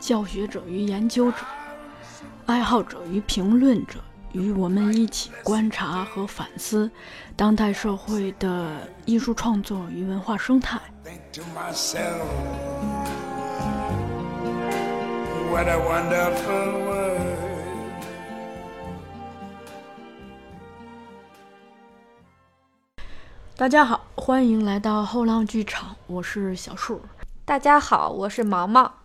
教学者与研究者、爱好者与评论者，与我们一起观察和反思当代社会的艺术创作与文化生态。Think to myself, what a wonderful world. 大家好，欢迎来到后浪剧场，我是小树。大家好，我是毛毛。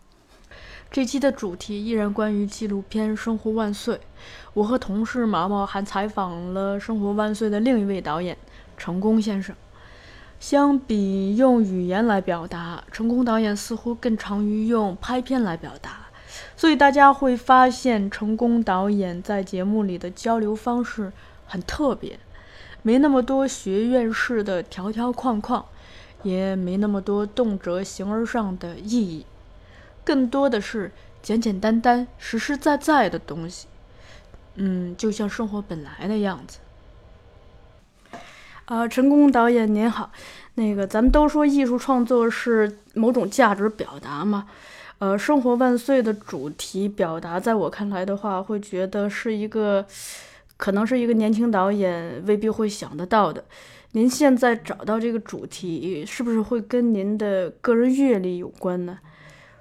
这期的主题依然关于纪录片《生活万岁》。我和同事毛毛还采访了《生活万岁》的另一位导演成功先生。相比用语言来表达，成功导演似乎更常于用拍片来表达，所以大家会发现成功导演在节目里的交流方式很特别，没那么多学院式的条条框框，也没那么多动辄形而上的意义。更多的是简简单单、实实在在的东西，嗯，就像生活本来的样子。啊、成功导演您好，那个咱们都说艺术创作是某种价值表达嘛，呃，生活万岁的主题表达，在我看来的话，会觉得是一个，可能是一个年轻导演未必会想得到的。您现在找到这个主题，是不是会跟您的个人阅历有关呢？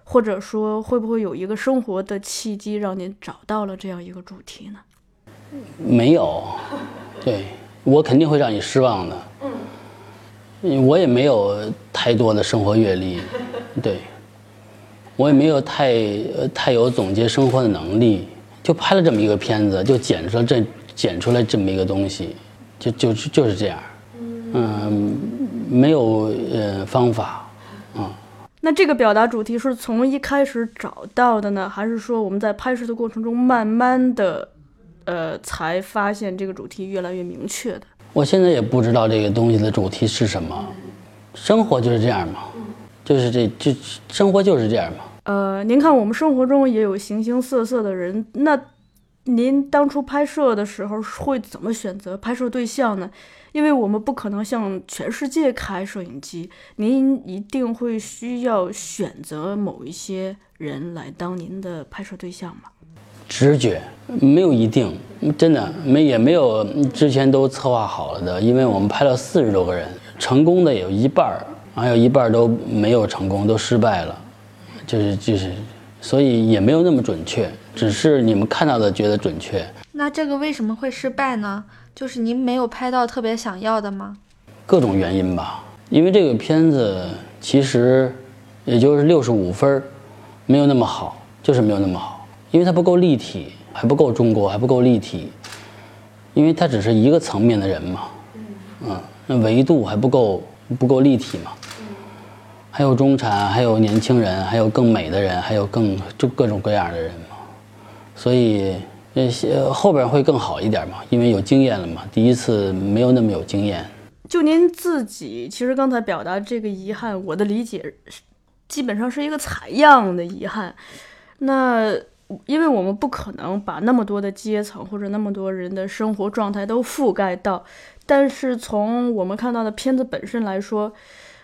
或者说，会不会有一个生活的契机让您找到了这样一个主题呢？没有，对我肯定会让你失望的。嗯，我也没有太多的生活阅历，对，我也没有太呃太有总结生活的能力，就拍了这么一个片子，就剪出了这剪出来这么一个东西，就就就是这样，嗯，没有呃方法，啊、那这个表达主题是从一开始找到的呢，还是说我们在拍摄的过程中慢慢的，呃，才发现这个主题越来越明确的？我现在也不知道这个东西的主题是什么，生活就是这样嘛，就是这就生活就是这样嘛。呃，您看我们生活中也有形形色色的人，那您当初拍摄的时候会怎么选择拍摄对象呢？因为我们不可能向全世界开摄影机，您一定会需要选择某一些人来当您的拍摄对象吗？直觉没有一定，真的没也没有之前都策划好了的，因为我们拍了四十多个人，成功的有一半儿，还有一半儿都没有成功，都失败了，就是就是，所以也没有那么准确，只是你们看到的觉得准确，那这个为什么会失败呢？就是您没有拍到特别想要的吗？各种原因吧。因为这个片子其实也就是六十五分，没有那么好，就是没有那么好，因为它不够立体，还不够中国，还不够立体，因为它只是一个层面的人嘛，嗯，那维度还不够不够立体嘛，还有中产，还有年轻人，还有更美的人，还有更就各种各样的人嘛，所以呃呃后边会更好一点嘛，因为有经验了嘛，第一次没有那么有经验。就您自己，其实刚才表达这个遗憾，我的理解是基本上是一个采样的遗憾。那因为我们不可能把那么多的阶层或者那么多人的生活状态都覆盖到，但是从我们看到的片子本身来说，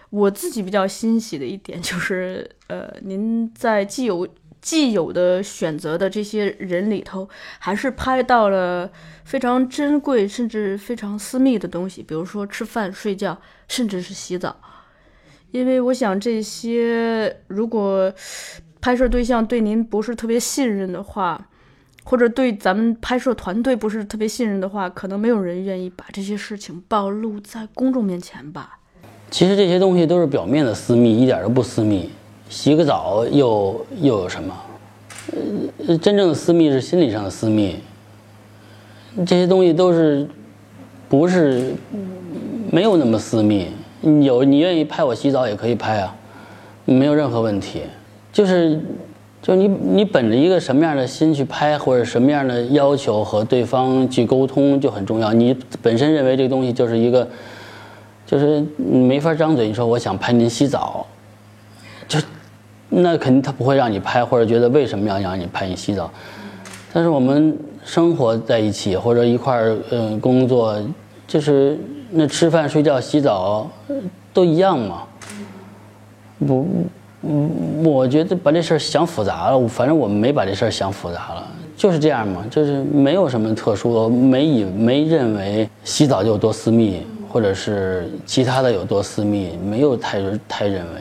我自己比较欣喜的一点就是，呃，您在既有既有的选择的这些人里头，还是拍到了非常珍贵甚至非常私密的东西，比如说吃饭、睡觉，甚至是洗澡。因为我想这些，如果拍摄对象对您不是特别信任的话，或者对咱们拍摄团队不是特别信任的话，可能没有人愿意把这些事情暴露在公众面前吧。其实这些东西都是表面的私密，一点都不私密。洗个澡又又有什么？呃，真正的私密是心理上的私密。这些东西都是不是没有那么私密？有你愿意拍我洗澡也可以拍啊，没有任何问题。就是就你你本着一个什么样的心去拍，或者什么样的要求和对方去沟通就很重要。你本身认为这个东西就是一个，就是你没法张嘴，你说我想拍您洗澡，那肯定他不会让你拍，或者觉得为什么要让你拍你洗澡。但是我们生活在一起，或者一块儿嗯工作，就是那吃饭、睡觉、洗澡都一样嘛。不，嗯，我觉得把这事儿想复杂了，反正我们没把这事儿想复杂了，就是这样嘛，就是没有什么特殊，没以没认为洗澡就有多私密，或者是其他的有多私密，没有太太认为。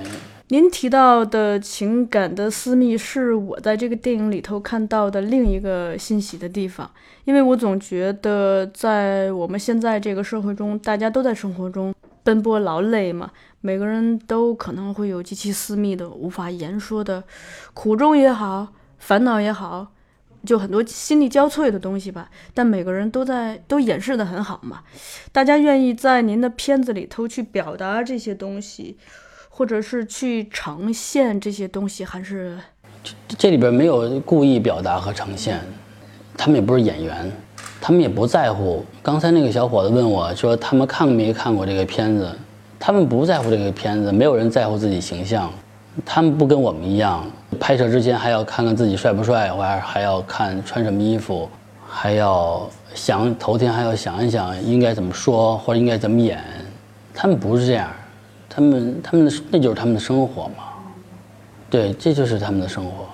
您提到的情感的私密，是我在这个电影里头看到的另一个欣喜的地方，因为我总觉得在我们现在这个社会中，大家都在生活中奔波劳累嘛，每个人都可能会有极其私密的、无法言说的苦衷也好，烦恼也好，就很多心力交瘁的东西吧。但每个人都在都掩饰得很好嘛，大家愿意在您的片子里头去表达这些东西。或者是去呈现这些东西，还是这这里边没有故意表达和呈现，他们也不是演员，他们也不在乎。刚才那个小伙子问我说，他们看没看过这个片子？他们不在乎这个片子，没有人在乎自己形象，他们不跟我们一样，拍摄之前还要看看自己帅不帅，或者还要看穿什么衣服，还要想头天还要想一想应该怎么说或者应该怎么演，他们不是这样。他们他们的那就是他们的生活嘛，对，这就是他们的生活。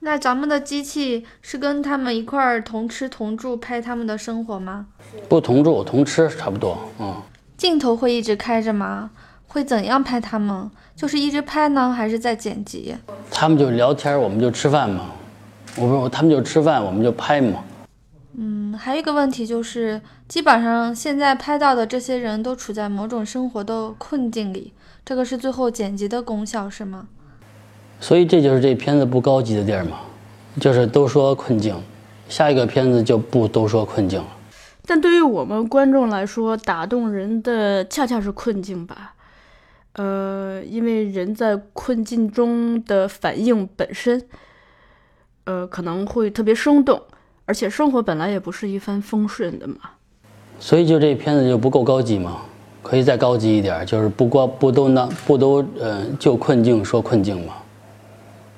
那咱们的机器是跟他们一块儿同吃同住拍他们的生活吗？不同住同吃差不多，嗯。镜头会一直开着吗？会怎样拍他们？就是一直拍呢，还是在剪辑？他们就聊天，我们就吃饭嘛。我不是，他们就吃饭，我们就拍嘛。嗯，还有一个问题就是，基本上现在拍到的这些人都处在某种生活的困境里，这个是最后剪辑的功效是吗？所以这就是这片子不高级的地儿嘛，就是都说困境，下一个片子就不都说困境了。但对于我们观众来说，打动人的恰恰是困境吧？呃，因为人在困境中的反应本身，呃，可能会特别生动。而且生活本来也不是一帆风顺的嘛，所以就这片子就不够高级嘛，可以再高级一点，就是不光不都那不都呃就困境说困境嘛，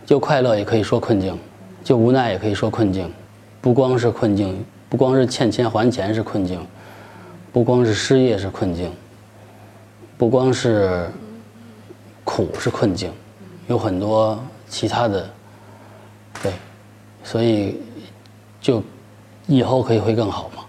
就快乐也可以说困境，就无奈也可以说困境，不光是困境，不光是欠钱还钱是困境，不光是失业是困境，不光是苦是困境，有很多其他的，对，所以。就以后可以会更好吗？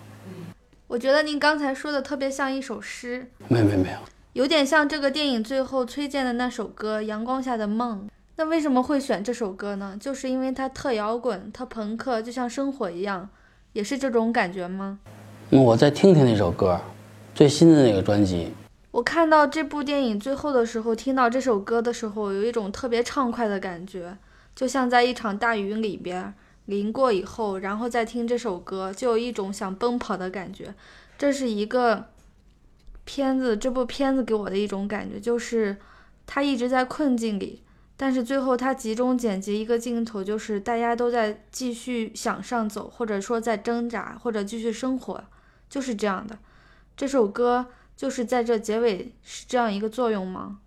我觉得您刚才说的特别像一首诗，没有没有没有，有点像这个电影最后崔健的那首歌《阳光下的梦》。那为什么会选这首歌呢？就是因为它特摇滚、特朋克，就像生活一样，也是这种感觉吗？我再听听那首歌，最新的那个专辑。我看到这部电影最后的时候，听到这首歌的时候，有一种特别畅快的感觉，就像在一场大雨里边。淋过以后，然后再听这首歌，就有一种想奔跑的感觉。这是一个片子，这部片子给我的一种感觉，就是他一直在困境里，但是最后他集中剪辑一个镜头，就是大家都在继续向上走，或者说在挣扎，或者继续生活，就是这样的。这首歌就是在这结尾是这样一个作用吗？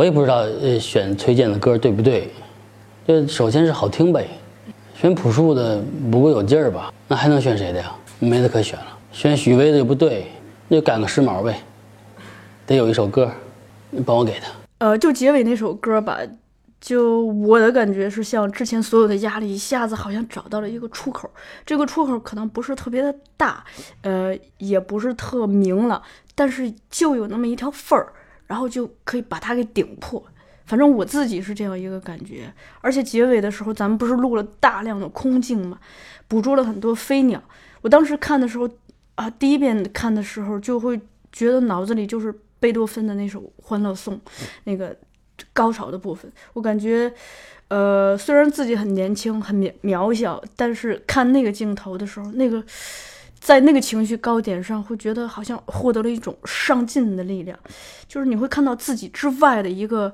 我也不知道呃选崔健的歌对不对，就首先是好听呗，选朴树的不够有劲儿吧？那还能选谁的呀？没得可选了。选许巍的又不对，那就赶个时髦呗，得有一首歌，你帮我给他。呃，就结尾那首歌吧，就我的感觉是像之前所有的压力一下子好像找到了一个出口，这个出口可能不是特别的大，呃，也不是特明了，但是就有那么一条缝儿，然后就可以把它给顶破。反正我自己是这样一个感觉，而且结尾的时候，咱们不是录了大量的空镜嘛，捕捉了很多飞鸟。我当时看的时候啊，第一遍看的时候就会觉得脑子里就是贝多芬的那首《欢乐颂》那个高潮的部分。我感觉，呃，虽然自己很年轻、很渺渺小，但是看那个镜头的时候，那个在那个情绪高点上，会觉得好像获得了一种上进的力量，就是你会看到自己之外的一个。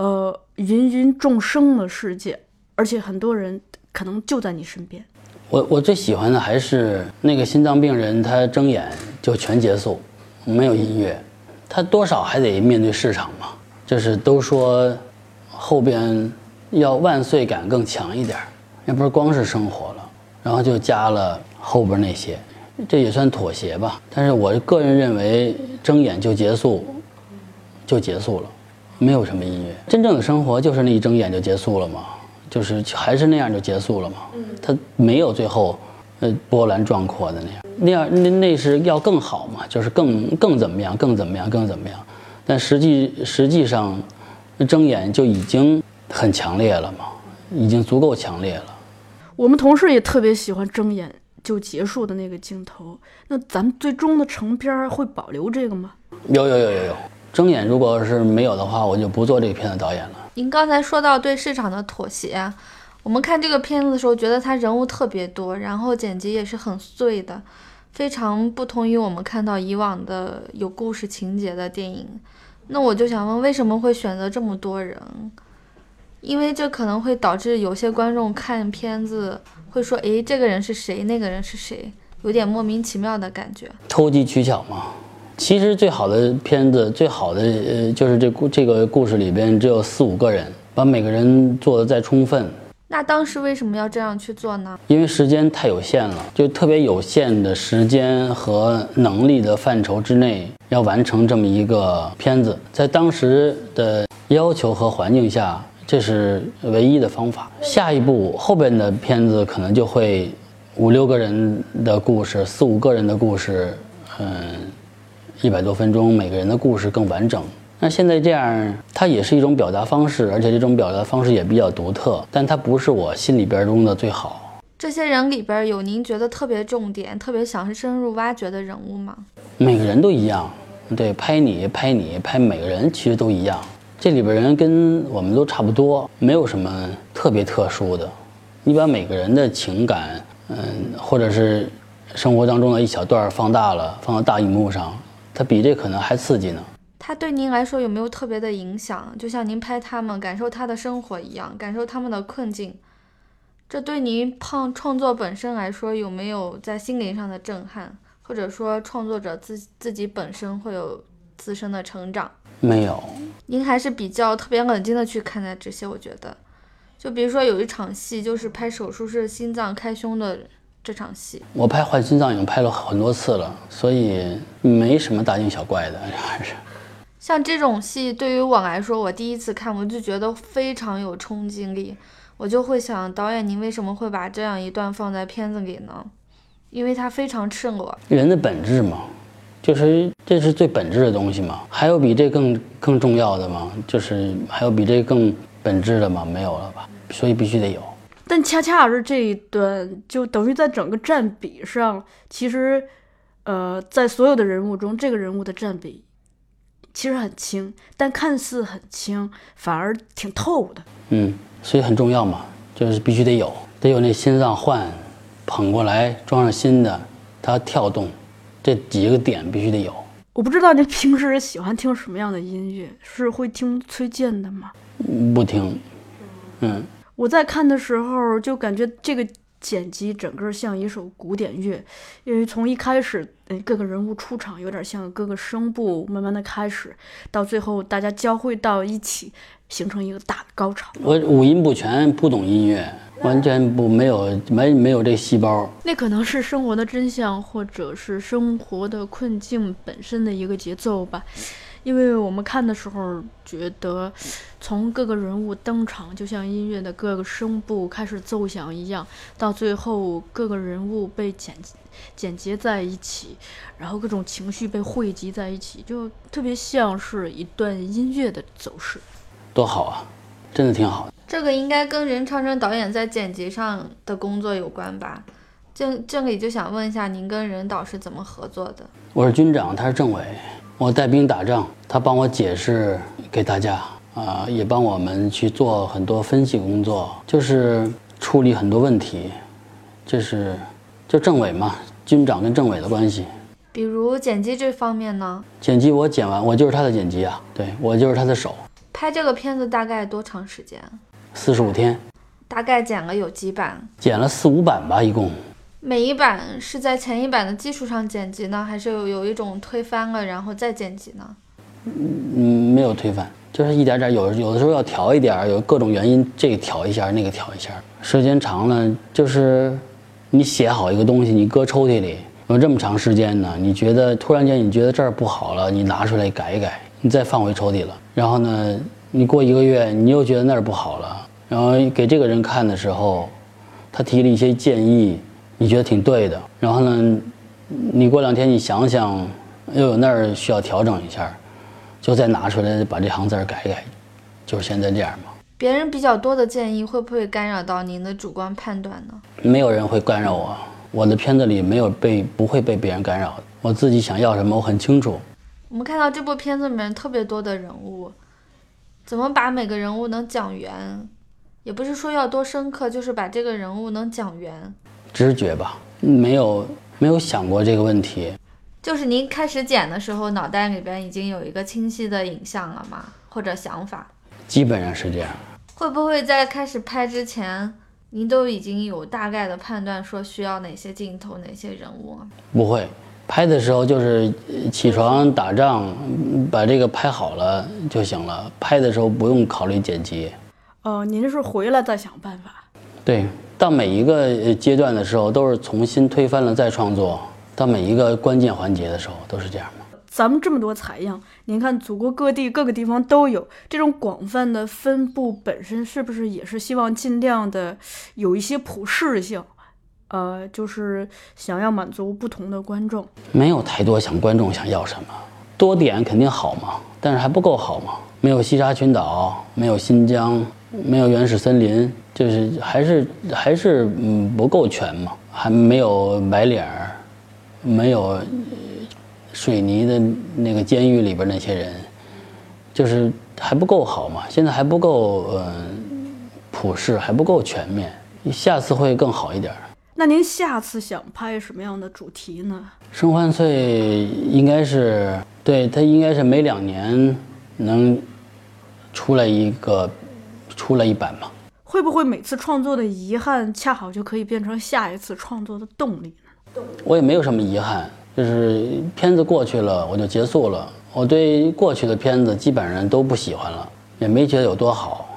呃，芸芸众生的世界，而且很多人可能就在你身边。我我最喜欢的还是那个心脏病人，他睁眼就全结束，没有音乐，他多少还得面对市场嘛。就是都说后边要万岁感更强一点，也不是光是生活了，然后就加了后边那些，这也算妥协吧。但是我个人认为，睁眼就结束，就结束了。没有什么音乐，真正的生活就是那一睁眼就结束了嘛，就是还是那样就结束了嘛。嗯，它没有最后，呃，波澜壮阔的那样，那样那那是要更好嘛，就是更更怎么样，更怎么样，更怎么样。但实际实际上，睁眼就已经很强烈了嘛，已经足够强烈了。我们同事也特别喜欢睁眼就结束的那个镜头，那咱们最终的成片会保留这个吗？有有有有有。睁眼，如果是没有的话，我就不做这个片子导演了。您刚才说到对市场的妥协，我们看这个片子的时候，觉得它人物特别多，然后剪辑也是很碎的，非常不同于我们看到以往的有故事情节的电影。那我就想问，为什么会选择这么多人？因为这可能会导致有些观众看片子会说：“诶，这个人是谁？那个人是谁？”有点莫名其妙的感觉。投机取巧嘛。其实最好的片子，最好的呃，就是这故这个故事里边只有四五个人，把每个人做的再充分。那当时为什么要这样去做呢？因为时间太有限了，就特别有限的时间和能力的范畴之内，要完成这么一个片子，在当时的要求和环境下，这是唯一的方法。下一步后边的片子可能就会五六个人的故事，四五个人的故事，嗯。一百多分钟，每个人的故事更完整。那现在这样，它也是一种表达方式，而且这种表达方式也比较独特，但它不是我心里边中的最好。这些人里边有您觉得特别重点、特别想深入挖掘的人物吗？每个人都一样，对，拍你、拍你、拍每个人，其实都一样。这里边人跟我们都差不多，没有什么特别特殊的。你把每个人的情感，嗯，或者是生活当中的一小段放大了，放到大荧幕上。它比这可能还刺激呢。它对您来说有没有特别的影响？就像您拍他们，感受他的生活一样，感受他们的困境。这对您创创作本身来说，有没有在心灵上的震撼？或者说，创作者自自己本身会有自身的成长？没有。您还是比较特别冷静的去看待这些。我觉得，就比如说有一场戏，就是拍手术室心脏开胸的。这场戏，我拍换心脏已经拍了很多次了，所以没什么大惊小怪的，还是。像这种戏，对于我来说，我第一次看，我就觉得非常有冲击力，我就会想，导演您为什么会把这样一段放在片子里呢？因为它非常赤裸。人的本质嘛，就是这是最本质的东西嘛。还有比这更更重要的吗？就是还有比这更本质的吗？没有了吧？所以必须得有。但恰恰是这一段，就等于在整个占比上，其实，呃，在所有的人物中，这个人物的占比其实很轻，但看似很轻，反而挺透的。嗯，所以很重要嘛，就是必须得有，得有那心脏换，捧过来装上新的，它跳动，这几个点必须得有。我不知道您平时喜欢听什么样的音乐，是会听崔健的吗？不听，嗯。我在看的时候就感觉这个剪辑整个像一首古典乐，因为从一开始，嗯，各个人物出场有点像各个声部慢慢的开始，到最后大家交汇到一起，形成一个大的高潮。我五音不全，不懂音乐，完全不没有没没有这细胞。那可能是生活的真相，或者是生活的困境本身的一个节奏吧。因为我们看的时候觉得，从各个人物登场，就像音乐的各个声部开始奏响一样，到最后各个人物被剪剪接在一起，然后各种情绪被汇集在一起，就特别像是一段音乐的走势。多好啊，真的挺好的。这个应该跟任长生导演在剪辑上的工作有关吧？这这里就想问一下，您跟任导是怎么合作的？我是军长，他是政委。我带兵打仗，他帮我解释给大家啊，也帮我们去做很多分析工作，就是处理很多问题。就是就政委嘛，军长跟政委的关系。比如剪辑这方面呢？剪辑我剪完，我就是他的剪辑啊，对我就是他的手。拍这个片子大概多长时间？四十五天。大概剪了有几版？剪了四五版吧，一共。每一版是在前一版的基础上剪辑呢，还是有有一种推翻了然后再剪辑呢？嗯，没有推翻，就是一点点，有有的时候要调一点，有各种原因，这个调一下，那个调一下。时间长了，就是你写好一个东西，你搁抽屉里有这么长时间呢，你觉得突然间你觉得这儿不好了，你拿出来改一改，你再放回抽屉了。然后呢，你过一个月，你又觉得那儿不好了，然后给这个人看的时候，他提了一些建议。你觉得挺对的，然后呢，你过两天你想想，又有那儿需要调整一下，就再拿出来把这行字改改，就是现在这样嘛。别人比较多的建议会不会干扰到您的主观判断呢？没有人会干扰我，我的片子里没有被不会被别人干扰，我自己想要什么我很清楚。我们看到这部片子里面特别多的人物，怎么把每个人物能讲圆？也不是说要多深刻，就是把这个人物能讲圆。直觉吧，没有没有想过这个问题。就是您开始剪的时候，脑袋里边已经有一个清晰的影像了吗？或者想法？基本上是这样。会不会在开始拍之前，您都已经有大概的判断，说需要哪些镜头、哪些人物？不会，拍的时候就是起床打仗，把这个拍好了就行了。拍的时候不用考虑剪辑。哦，您是回来再想办法。对。到每一个阶段的时候，都是重新推翻了再创作。到每一个关键环节的时候，都是这样的。咱们这么多采样，您看，祖国各地各个地方都有这种广泛的分布，本身是不是也是希望尽量的有一些普适性？呃，就是想要满足不同的观众。没有太多想观众想要什么，多点肯定好嘛，但是还不够好嘛。没有西沙群岛，没有新疆，没有原始森林。就是还是还是嗯不够全嘛，还没有白脸儿，没有水泥的那个监狱里边那些人，就是还不够好嘛。现在还不够嗯普世，还不够全面，下次会更好一点。那您下次想拍什么样的主题呢？生还岁应该是对它应该是每两年能出来一个出来一版吧。会不会每次创作的遗憾，恰好就可以变成下一次创作的动力呢？我也没有什么遗憾，就是片子过去了，我就结束了。我对过去的片子基本上都不喜欢了，也没觉得有多好，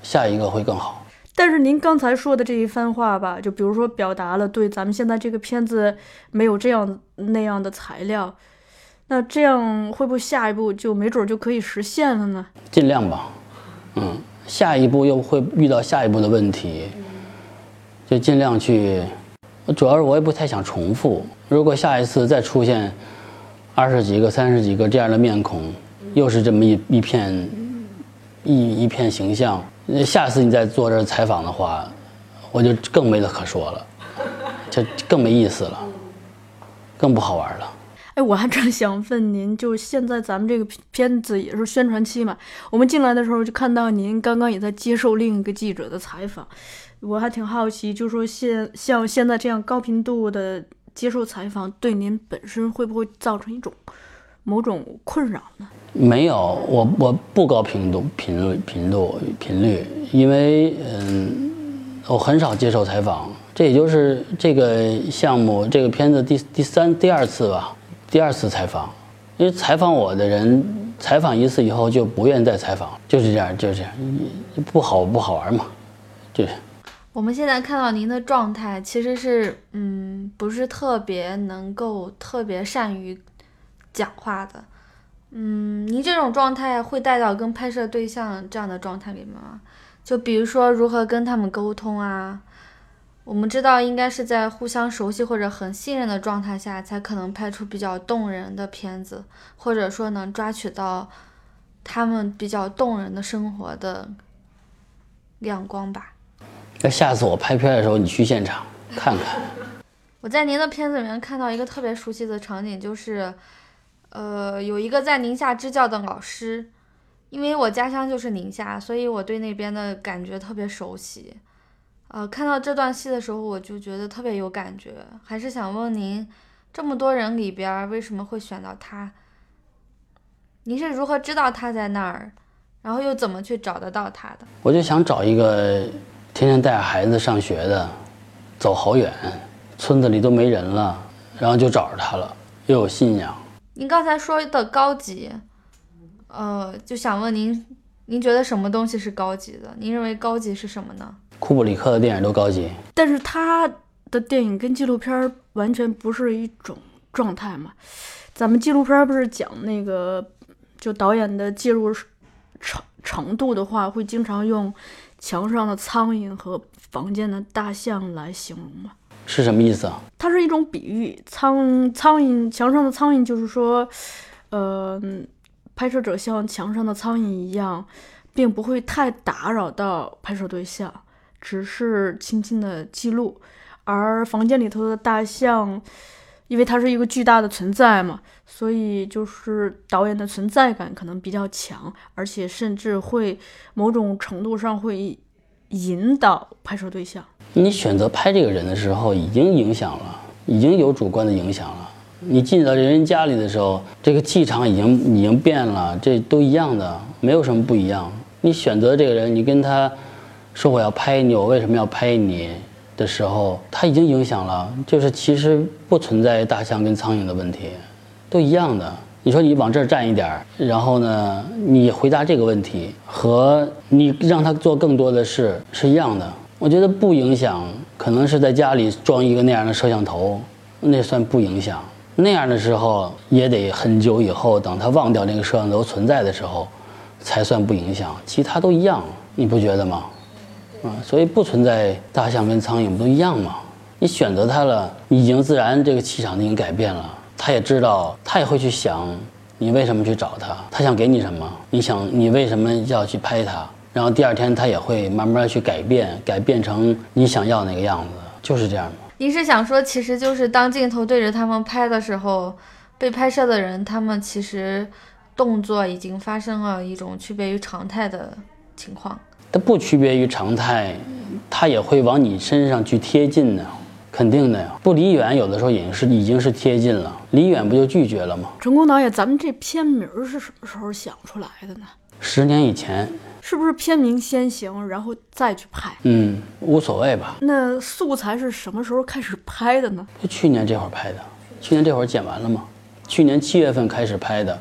下一个会更好。但是您刚才说的这一番话吧，就比如说表达了对咱们现在这个片子没有这样那样的材料，那这样会不会下一步就没准就可以实现了呢？尽量吧，嗯。下一步又会遇到下一步的问题，就尽量去。主要是我也不太想重复。如果下一次再出现二十几个、三十几个这样的面孔，又是这么一一片一一片形象，下次你再做这采访的话，我就更没得可说了，就更没意思了，更不好玩了。哎，我还正想问您，就是现在咱们这个片子也是宣传期嘛？我们进来的时候就看到您刚刚也在接受另一个记者的采访，我还挺好奇，就说现像现在这样高频度的接受采访，对您本身会不会造成一种某种困扰呢？没有，我我不高频度频率频度频率，因为嗯，我很少接受采访，这也就是这个项目这个片子第第三第二次吧。第二次采访，因为采访我的人采访一次以后就不愿再采访，就是这样，就是这样，不好不好玩嘛，就是。我们现在看到您的状态，其实是嗯，不是特别能够特别善于讲话的。嗯，您这种状态会带到跟拍摄对象这样的状态里面吗？就比如说如何跟他们沟通啊？我们知道应该是在互相熟悉或者很信任的状态下，才可能拍出比较动人的片子，或者说能抓取到他们比较动人的生活的亮光吧。那下次我拍片的时候，你去现场看看。我在您的片子里面看到一个特别熟悉的场景，就是，呃，有一个在宁夏支教的老师，因为我家乡就是宁夏，所以我对那边的感觉特别熟悉。呃，看到这段戏的时候，我就觉得特别有感觉，还是想问您，这么多人里边为什么会选到他？您是如何知道他在那儿，然后又怎么去找得到他的？我就想找一个天天带着孩子上学的，走好远，村子里都没人了，然后就找着他了，又有信仰。您刚才说的高级，呃，就想问您，您觉得什么东西是高级的？您认为高级是什么呢？库布里克的电影都高级，但是他的电影跟纪录片儿完全不是一种状态嘛。咱们纪录片儿不是讲那个，就导演的介入程程度的话，会经常用墙上的苍蝇和房间的大象来形容嘛。是什么意思啊？它是一种比喻，苍苍蝇墙上的苍蝇就是说，呃，拍摄者像墙上的苍蝇一样，并不会太打扰到拍摄对象，只是轻轻的记录。而房间里头的大象，因为它是一个巨大的存在嘛，所以就是导演的存在感可能比较强，而且甚至会某种程度上会引导拍摄对象。你选择拍这个人的时候，已经影响了，已经有主观的影响了。你进到人家里的时候，这个气场已经已经变了，这都一样的，没有什么不一样。你选择这个人，你跟他说我要拍你，我为什么要拍你的时候，他已经影响了。就是其实不存在大象跟苍蝇的问题，都一样的。你说你往这儿站一点儿，然后呢，你回答这个问题和你让他做更多的事是一样的。我觉得不影响，可能是在家里装一个那样的摄像头，那算不影响。那样的时候也得很久以后，等他忘掉那个摄像头存在的时候，才算不影响。其他都一样，你不觉得吗？啊，所以不存在大象跟苍蝇不都一样吗？你选择它了，已经自然这个气场已经改变了。他也知道，他也会去想，你为什么去找他？他想给你什么？你想你为什么要去拍他？然后第二天他也会慢慢去改变，改变成你想要那个样子，就是这样吗。您是想说，其实就是当镜头对着他们拍的时候，被拍摄的人他们其实动作已经发生了一种区别于常态的情况。它不区别于常态，它也会往你身上去贴近的，肯定的呀。不离远，有的时候已经是已经是贴近了，离远不就拒绝了吗？成功导演，咱们这片名是什么时候想出来的呢？十年以前，是不是片名先行，然后再去拍？嗯，无所谓吧。那素材是什么时候开始拍的呢？就去年这会儿拍的，去年这会儿剪完了吗。去年七月份开始拍的，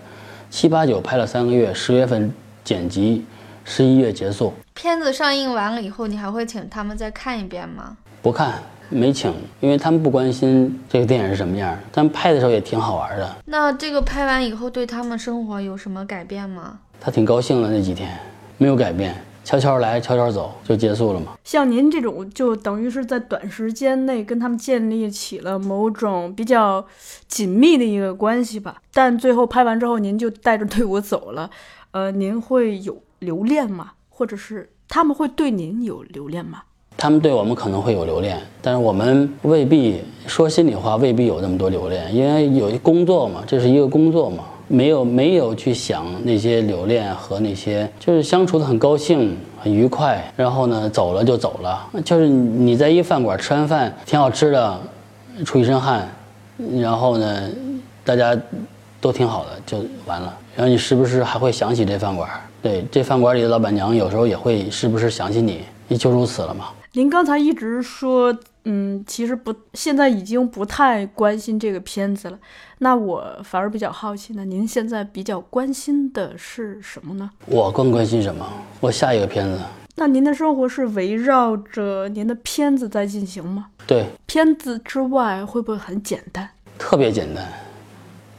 七八九拍了三个月，十月份剪辑，十一月结束。片子上映完了以后，你还会请他们再看一遍吗？不看，没请，因为他们不关心这个电影是什么样儿。但拍的时候也挺好玩的，那这个拍完以后，对他们生活有什么改变吗？他挺高兴的那几天，没有改变，悄悄来，悄悄走，就结束了嘛。像您这种，就等于是在短时间内跟他们建立起了某种比较紧密的一个关系吧。但最后拍完之后，您就带着队伍走了，呃，您会有留恋吗？或者是他们会对您有留恋吗？他们对我们可能会有留恋，但是我们未必说心里话，未必有那么多留恋，因为有工作嘛，这是一个工作嘛，没有没有去想那些留恋和那些，就是相处的很高兴、很愉快，然后呢走了就走了，就是你在一饭馆吃完饭挺好吃的，出一身汗，然后呢大家都挺好的就完了，然后你时不时还会想起这饭馆，对，这饭馆里的老板娘有时候也会时不时想起你，也就如此了嘛。您刚才一直说，嗯，其实不，现在已经不太关心这个片子了。那我反而比较好奇呢，您现在比较关心的是什么呢？我更关心什么？我下一个片子，那您的生活是围绕着您的片子在进行吗？对，片子之外会不会很简单？特别简单，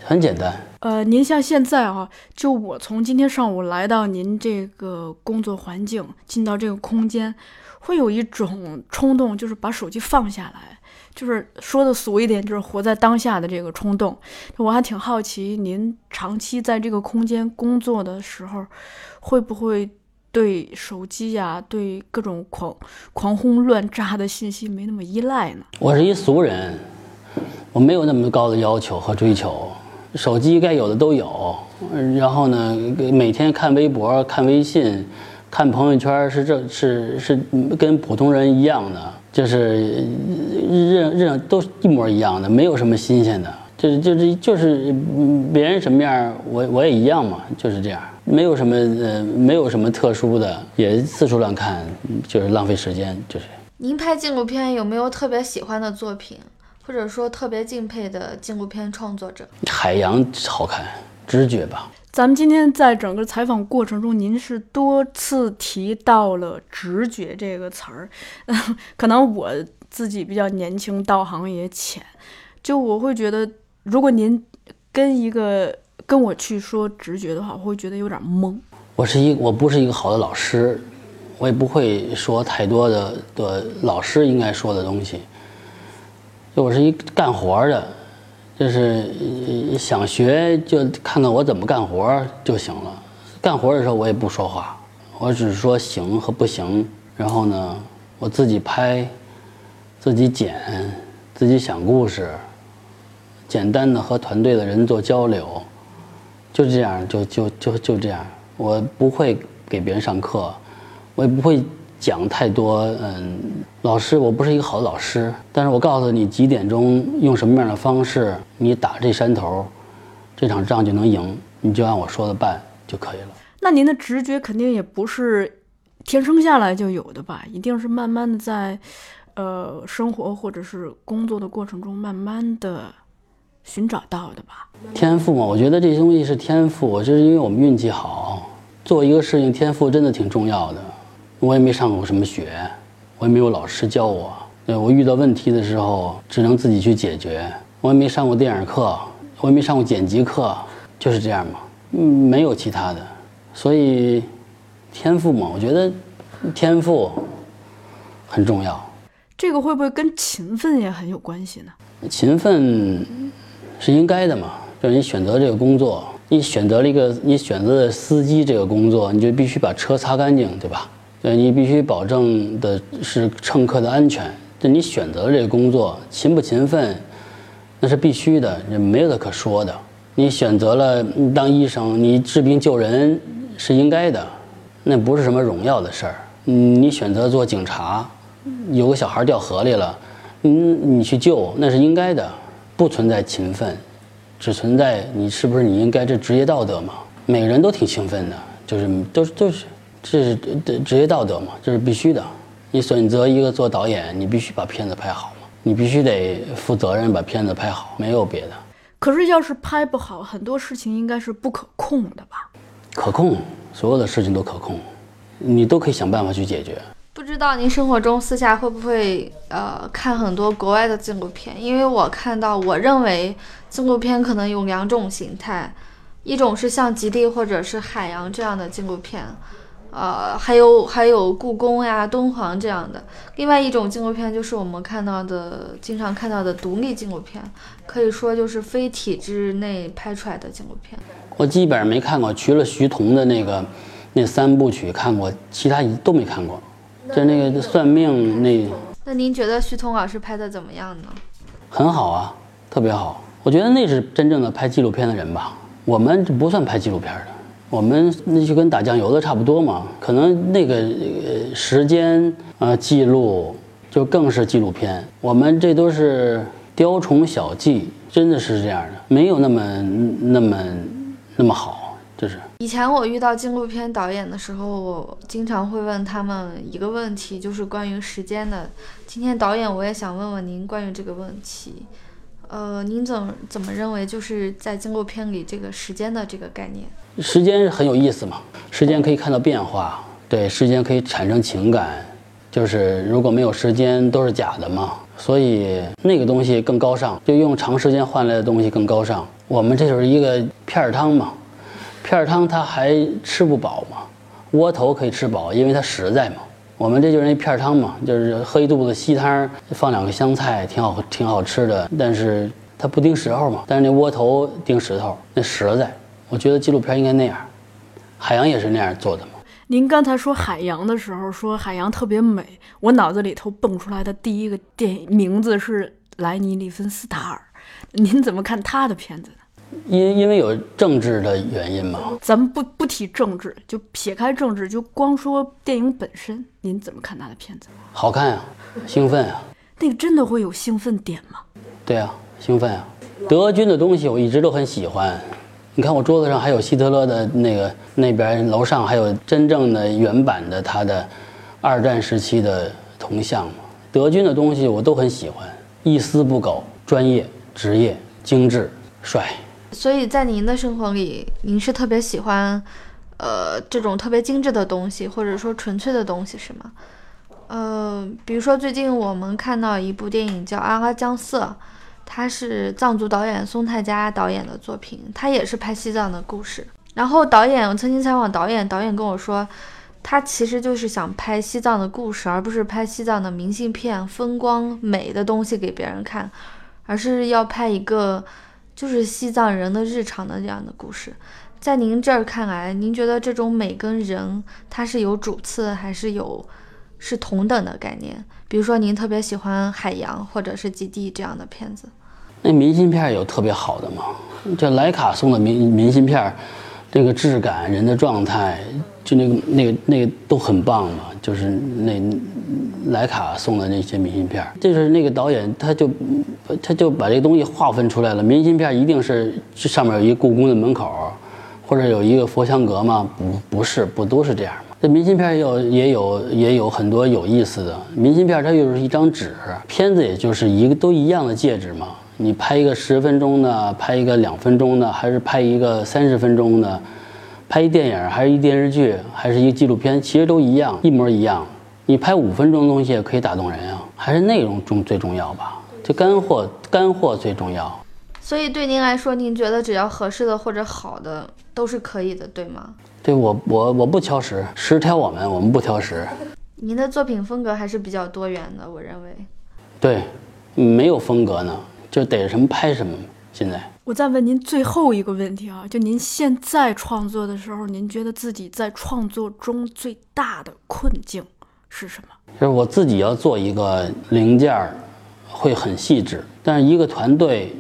很简单。呃，您像现在啊，就我从今天上午来到您这个工作环境，进到这个空间，会有一种冲动，就是把手机放下来，就是说的俗一点，就是活在当下的这个冲动。我还挺好奇，您长期在这个空间工作的时候，会不会对手机呀、对各种狂狂轰乱炸的信息没那么依赖呢？我是一俗人，我没有那么高的要求和追求，手机该有的都有。然后呢，每天看微博、看微信、看朋友圈是这是是跟普通人一样的，就是认认都一模一样的，没有什么新鲜的。就是就是就是嗯别人什么样，我我也一样嘛，就是这样，没有什么呃没有什么特殊的，也四处乱看，就是浪费时间，就是。您拍纪录片有没有特别喜欢的作品，或者说特别敬佩的纪录片创作者？海洋好看，直觉吧。咱们今天在整个采访过程中，您是多次提到了“直觉”这个词儿，可能我自己比较年轻，道行也浅，就我会觉得，如果您跟一个跟我去说直觉的话，我会觉得有点懵。我是一我不是一个好的老师，我也不会说太多的的老师应该说的东西。就我是一干活儿的，就是想学就看看我怎么干活就行了。干活的时候我也不说话，我只是说行和不行。然后呢，我自己拍，自己剪，自己想故事，简单的和团队的人做交流，就这样，就就就就这样。我不会给别人上课，我也不会讲太多。嗯，老师，我不是一个好的老师，但是我告诉你几点钟用什么样的方式，你打这山头，这场仗就能赢，你就按我说的办就可以了。那您的直觉肯定也不是天生下来就有的吧？一定是慢慢的在，呃，生活或者是工作的过程中慢慢的寻找到的吧？天赋嘛，我觉得这些东西是天赋，就是因为我们运气好。做一个事情，天赋真的挺重要的。我也没上过什么学，我也没有老师教我。对我遇到问题的时候，只能自己去解决。我也没上过电影课，我也没上过剪辑课，就是这样嘛，嗯，没有其他的。所以，天赋嘛，我觉得天赋很重要。这个会不会跟勤奋也很有关系呢？勤奋是应该的嘛，就是你选择这个工作，你选择了一个你选择的司机这个工作，你就必须把车擦干净，对吧？对，你必须保证的是乘客的安全。这你选择这个工作，勤不勤奋，那是必须的，这没有的可说的。你选择了当医生，你治病救人是应该的，那不是什么荣耀的事儿。你选择做警察，有个小孩掉河里了，嗯，你去救那是应该的，不存在勤奋，只存在你是不是你应该这职业道德嘛？每个人都挺兴奋的，就是都是都是这是职职业道德嘛，这是必须的。你选择一个做导演，你必须把片子拍好嘛，你必须得负责任把片子拍好，没有别的。可是要是拍不好，很多事情应该是不可控的吧？可控，所有的事情都可控，你都可以想办法去解决。不知道您生活中私下会不会呃看很多国外的纪录片？因为我看到，我认为纪录片可能有两种形态，一种是像极地或者是海洋这样的纪录片，呃，还有还有故宫呀、敦煌这样的。另外一种纪录片就是我们看到的，经常看到的独立纪录片，可以说就是非体制内拍出来的纪录片。我基本上没看过，除了徐桐的那个那三部曲看过，其他一都没看过。就那个算命那那您觉得徐桐老师拍的怎么样呢？很好啊，特别好。我觉得那是真正的拍纪录片的人吧。我们这不算拍纪录片的，我们那就跟打酱油的差不多嘛。可能那个呃时间呃记录就更是纪录片。我们这都是雕虫小技，真的是这样的，没有那么那么那么好，就是。以前我遇到纪录片导演的时候，我经常会问他们一个问题，就是关于时间的。今天导演我也想问问您关于这个问题，呃，您怎怎么认为就是在纪录片里这个时间的这个概念？时间很有意思嘛，时间可以看到变化，对，时间可以产生情感，就是如果没有时间都是假的嘛。所以那个东西更高尚，就用长时间换来的东西更高尚。我们这就是一个片儿汤嘛，片儿汤它还吃不饱嘛，窝头可以吃饱，因为它实在嘛。我们这就是那片汤嘛，就是喝一肚子稀汤，放两个香菜，挺好，挺好吃的。但是它不定时候嘛，但是那窝头定时头，那实在。我觉得纪录片应该那样，海洋也是那样做的嘛。您刚才说海洋的时候，说海洋特别美，我脑子里头蹦出来的第一个电影名字是莱尼·利芬斯塔尔。您怎么看他的片子？因因为有政治的原因嘛，咱们不不提政治，就撇开政治，就光说电影本身，您怎么看他的片子？好看呀，兴奋啊，那个真的会有兴奋点吗？对啊，兴奋啊。德军的东西我一直都很喜欢，你看我桌子上还有希特勒的那个，那边楼上还有真正的原版的他的二战时期的铜像嘛。德军的东西我都很喜欢，一丝不苟，专业、职业、精致、帅。所以在您的生活里，您是特别喜欢，呃，这种特别精致的东西，或者说纯粹的东西，是吗？呃，比如说最近我们看到一部电影叫《阿拉姜色》，它是藏族导演松泰加导演的作品，他也是拍西藏的故事。然后导演，我曾经采访导演，导演跟我说，他其实就是想拍西藏的故事，而不是拍西藏的明信片、风光美的东西给别人看，而是要拍一个。就是西藏人的日常的这样的故事，在您这儿看来，您觉得这种美跟人，它是有主次还是有是同等的概念？比如说，您特别喜欢海洋或者是极地这样的片子，那明信片有特别好的吗？这莱卡送的明明信片，这个质感、人的状态，就那个那个那个都很棒嘛。就是那莱卡送的那些明信片，就是那个导演他就他就把这个东西划分出来了。明信片一定是上面有一故宫的门口，或者有一个佛香阁吗？不不是，不都是这样吗？这明信片有也有也有很多有意思的明信片，它又是一张纸，片子也就是一个都一样的戒指嘛。你拍一个十分钟的，拍一个两分钟的，还是拍一个三十分钟的？拍一电影还是一电视剧，还是一个纪录片，其实都一样，一模一样。你拍五分钟的东西也可以打动人啊，还是内容重最重要吧？就干货，干货最重要。所以对您来说，您觉得只要合适的或者好的都是可以的，对吗？对我，我我不挑食，食挑我们，我们不挑食。您的作品风格还是比较多元的，我认为。对，没有风格呢，就逮着什么拍什么。现在。我再问您最后一个问题啊，就您现在创作的时候，您觉得自己在创作中最大的困境是什么？就是我自己要做一个零件儿，会很细致，但是一个团队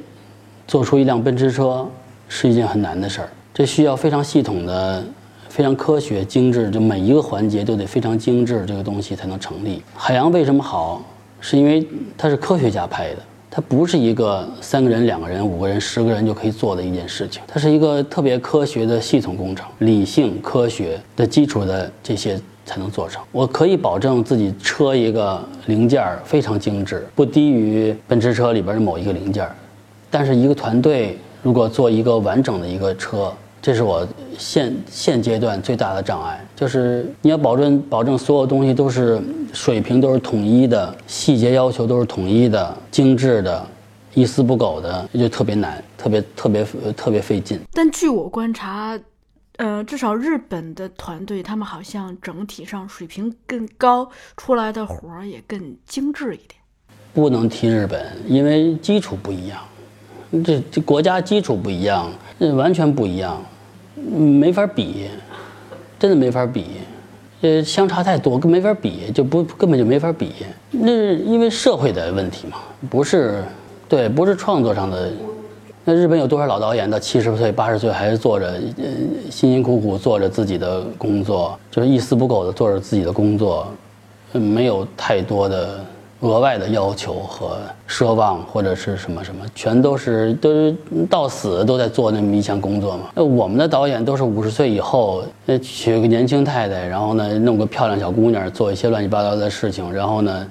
做出一辆奔驰车是一件很难的事儿，这需要非常系统的、非常科学、精致，就每一个环节都得非常精致，这个东西才能成立。海洋为什么好？是因为它是科学家拍的。它不是一个三个人、两个人、五个人、十个人就可以做的一件事情，它是一个特别科学的系统工程，理性科学的基础的这些才能做成。我可以保证自己车一个零件非常精致，不低于奔驰车里边的某一个零件，但是一个团队如果做一个完整的一个车。这是我现现阶段最大的障碍，就是你要保证保证所有东西都是水平都是统一的，细节要求都是统一的，精致的，一丝不苟的，就特别难，特别特别特别费劲。但据我观察，呃，至少日本的团队，他们好像整体上水平更高，出来的活儿也更精致一点。不能提日本，因为基础不一样，这这国家基础不一样，那完全不一样。没法比，真的没法比，呃，相差太多，跟没法比，就不根本就没法比。那是因为社会的问题嘛，不是，对，不是创作上的。那日本有多少老导演到七十岁、八十岁还是做着，呃，辛辛苦苦做着自己的工作，就是一丝不苟的做着自己的工作，没有太多的。额外的要求和奢望或者是什么什么，全都是都是到死都在做那么一项工作嘛。那我们的导演都是五十岁以后，那娶个年轻太太，然后呢弄个漂亮小姑娘，做一些乱七八糟的事情，然后呢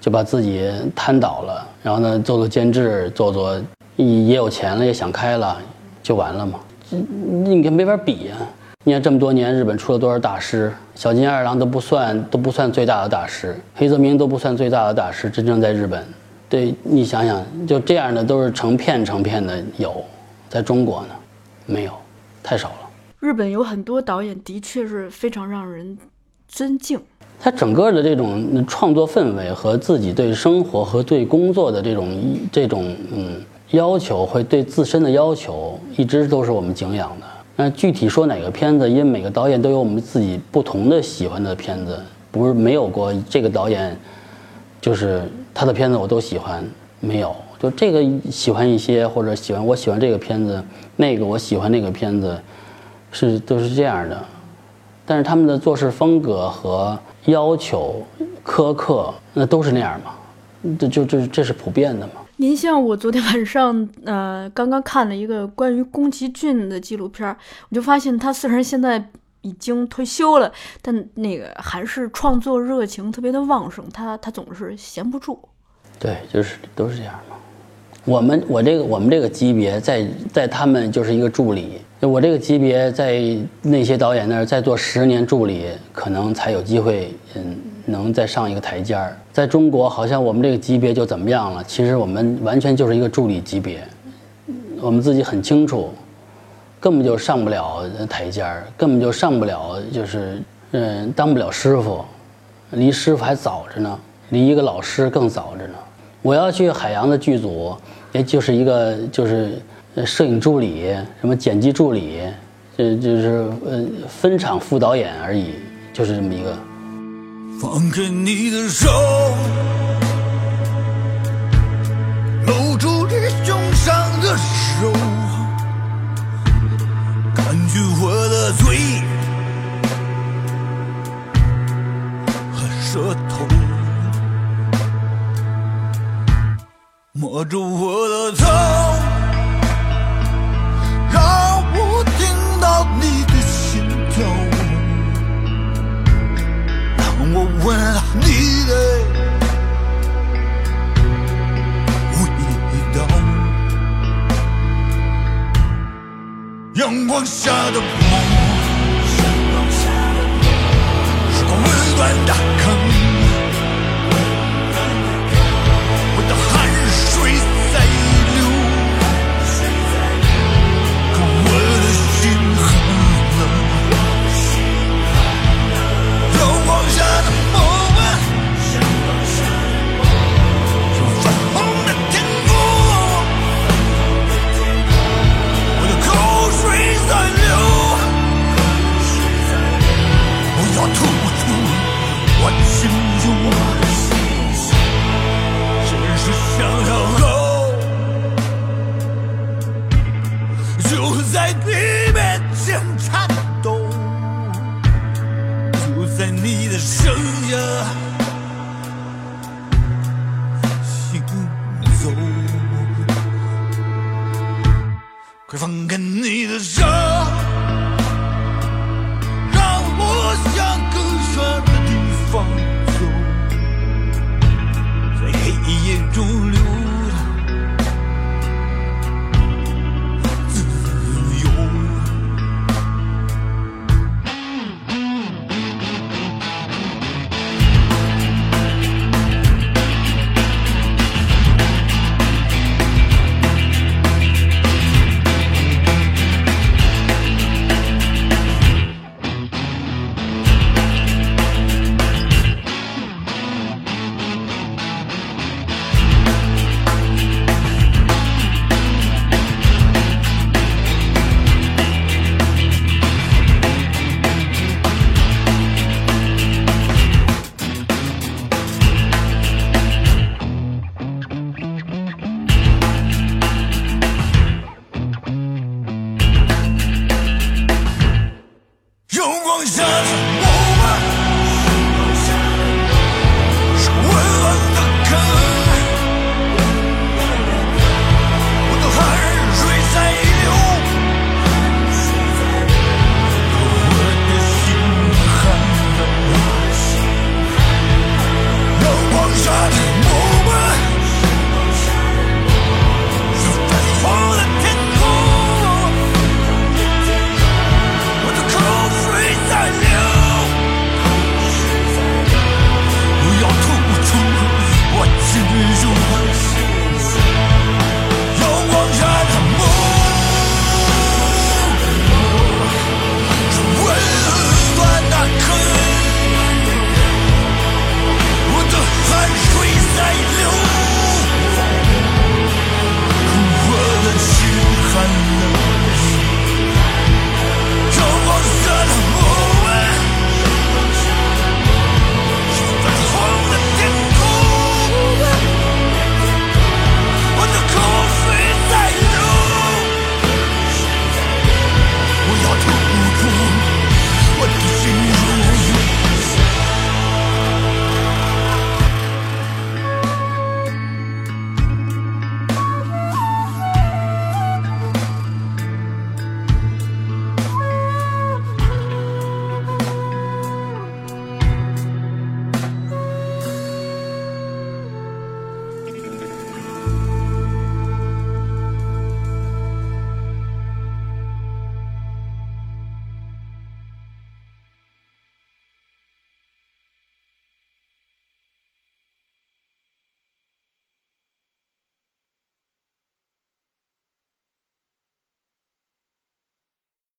就把自己瘫倒了，然后呢做做监制，做做也有钱了，也想开了，就完了嘛。这你跟没法比呀。你看这么多年，日本出了多少大师？小津安二郎都不算都不算最大的大师，黑泽明都不算最大的大师，真正在日本，对你想想，就这样的都是成片成片的有，在中国呢，没有，太少了。日本有很多导演的确是非常让人尊敬。他整个的这种创作氛围和自己对生活和对工作的这种这种嗯要求，会对自身的要求，一直都是我们敬仰的。那具体说哪个片子，因为每个导演都有我们自己不同的喜欢的片子，不是没有过这个导演，就是他的片子我都喜欢，没有，就这个喜欢一些，或者喜欢我喜欢这个片子，那个我喜欢那个片子，是都是这样的。但是他们的做事风格和要求苛刻，那都是那样嘛？这就这这是普遍的嘛？您像我昨天晚上，呃，刚刚看了一个关于宫崎骏的纪录片，我就发现他虽然现在已经退休了，但那个还是创作热情特别的旺盛，他他总是闲不住。对，就是都是这样嘛。我们我这个我们这个级别，在在他们就是一个助理。我这个级别在那些导演那儿再做十年助理，可能才有机会，嗯，能再上一个台阶儿。在中国，好像我们这个级别就怎么样了？其实我们完全就是一个助理级别，我们自己很清楚，根本就上不了台阶儿，根本就上不了，就是嗯，当不了师傅，离师傅还早着呢，离一个老师更早着呢。我要去海洋的剧组，也就是一个就是。摄影助理，什么剪辑助理，这就是呃分场副导演而已，就是这么一个。放开你的手，搂住你胸上的手，感觉我的嘴和舌头，摸住我的头让我听到你的心跳让我吻你的味道。阳光下的泡阳光下的是个温暖的坑